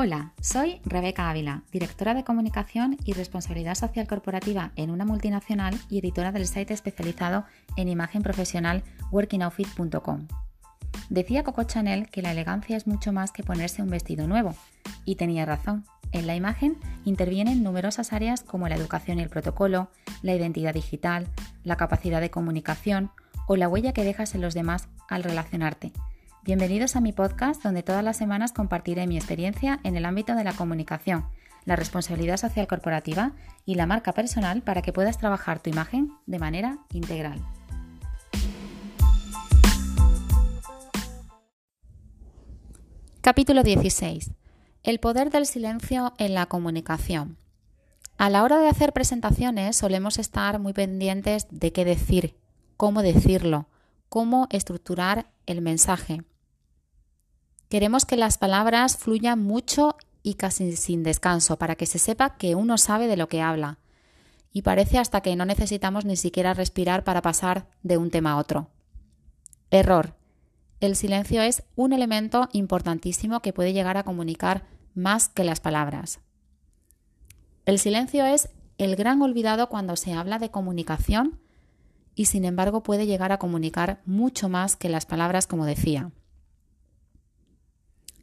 Hola, soy Rebeca Ávila, directora de comunicación y responsabilidad social corporativa en una multinacional y editora del site especializado en imagen profesional workingoutfit.com. Decía Coco Chanel que la elegancia es mucho más que ponerse un vestido nuevo, y tenía razón. En la imagen intervienen numerosas áreas como la educación y el protocolo, la identidad digital, la capacidad de comunicación o la huella que dejas en los demás al relacionarte Bienvenidos a mi podcast donde todas las semanas compartiré mi experiencia en el ámbito de la comunicación, la responsabilidad social corporativa y la marca personal para que puedas trabajar tu imagen de manera integral. Capítulo 16. El poder del silencio en la comunicación. A la hora de hacer presentaciones solemos estar muy pendientes de qué decir, cómo decirlo, cómo estructurar el mensaje. Queremos que las palabras fluyan mucho y casi sin descanso para que se sepa que uno sabe de lo que habla. Y parece hasta que no necesitamos ni siquiera respirar para pasar de un tema a otro. Error. El silencio es un elemento importantísimo que puede llegar a comunicar más que las palabras. El silencio es el gran olvidado cuando se habla de comunicación y sin embargo puede llegar a comunicar mucho más que las palabras como decía.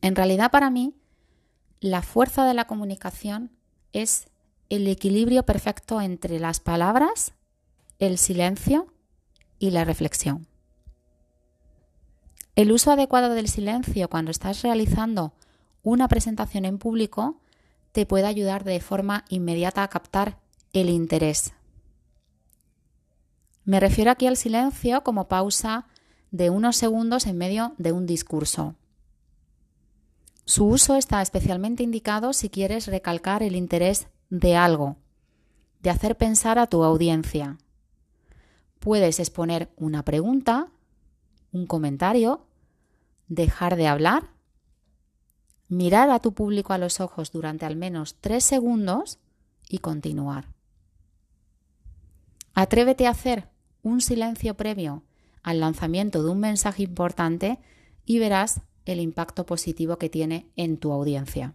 En realidad para mí, la fuerza de la comunicación es el equilibrio perfecto entre las palabras, el silencio y la reflexión. El uso adecuado del silencio cuando estás realizando una presentación en público te puede ayudar de forma inmediata a captar el interés. Me refiero aquí al silencio como pausa de unos segundos en medio de un discurso. Su uso está especialmente indicado si quieres recalcar el interés de algo, de hacer pensar a tu audiencia. Puedes exponer una pregunta, un comentario, dejar de hablar, mirar a tu público a los ojos durante al menos tres segundos y continuar. Atrévete a hacer un silencio previo al lanzamiento de un mensaje importante y verás el impacto positivo que tiene en tu audiencia.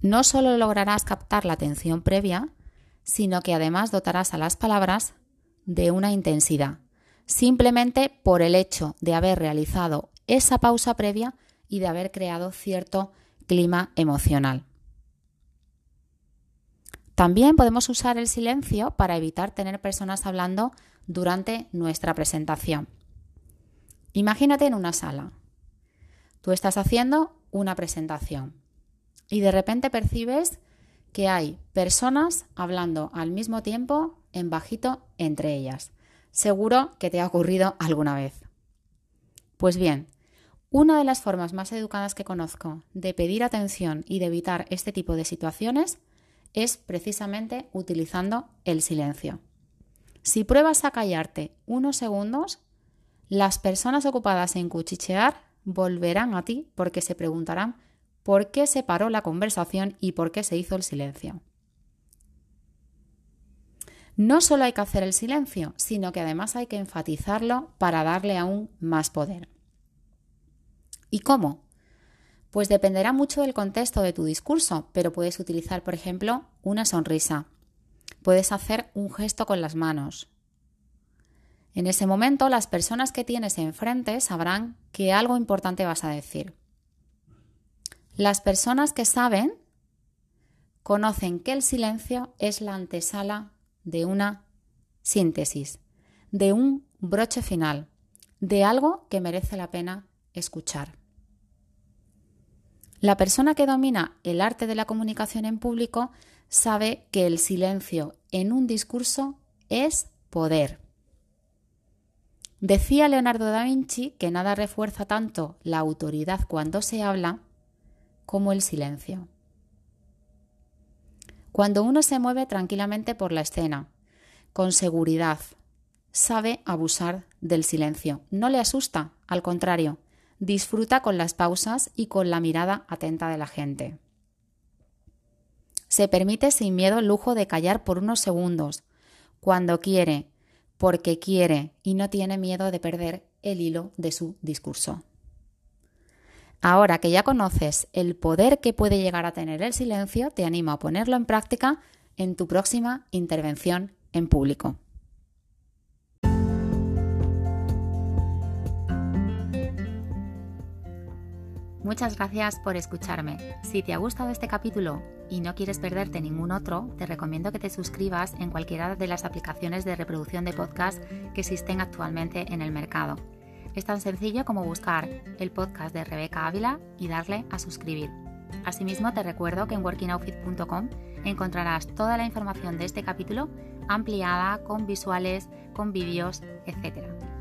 No solo lograrás captar la atención previa, sino que además dotarás a las palabras de una intensidad, simplemente por el hecho de haber realizado esa pausa previa y de haber creado cierto clima emocional. También podemos usar el silencio para evitar tener personas hablando durante nuestra presentación. Imagínate en una sala. Tú estás haciendo una presentación y de repente percibes que hay personas hablando al mismo tiempo en bajito entre ellas. Seguro que te ha ocurrido alguna vez. Pues bien, una de las formas más educadas que conozco de pedir atención y de evitar este tipo de situaciones es precisamente utilizando el silencio. Si pruebas a callarte unos segundos, las personas ocupadas en cuchichear volverán a ti porque se preguntarán por qué se paró la conversación y por qué se hizo el silencio. No solo hay que hacer el silencio, sino que además hay que enfatizarlo para darle aún más poder. ¿Y cómo? Pues dependerá mucho del contexto de tu discurso, pero puedes utilizar, por ejemplo, una sonrisa. Puedes hacer un gesto con las manos, en ese momento las personas que tienes enfrente sabrán que algo importante vas a decir. Las personas que saben conocen que el silencio es la antesala de una síntesis, de un broche final, de algo que merece la pena escuchar. La persona que domina el arte de la comunicación en público sabe que el silencio en un discurso es poder. Decía Leonardo da Vinci que nada refuerza tanto la autoridad cuando se habla como el silencio. Cuando uno se mueve tranquilamente por la escena, con seguridad, sabe abusar del silencio. No le asusta, al contrario, disfruta con las pausas y con la mirada atenta de la gente. Se permite sin miedo el lujo de callar por unos segundos, cuando quiere, porque quiere y no tiene miedo de perder el hilo de su discurso. Ahora que ya conoces el poder que puede llegar a tener el silencio, te animo a ponerlo en práctica en tu próxima intervención en público. Muchas gracias por escucharme. Si te ha gustado este capítulo y no quieres perderte ningún otro, te recomiendo que te suscribas en cualquiera de las aplicaciones de reproducción de podcast que existen actualmente en el mercado. Es tan sencillo como buscar el podcast de Rebeca Ávila y darle a suscribir. Asimismo, te recuerdo que en workingoutfit.com encontrarás toda la información de este capítulo ampliada con visuales, con vídeos, etc.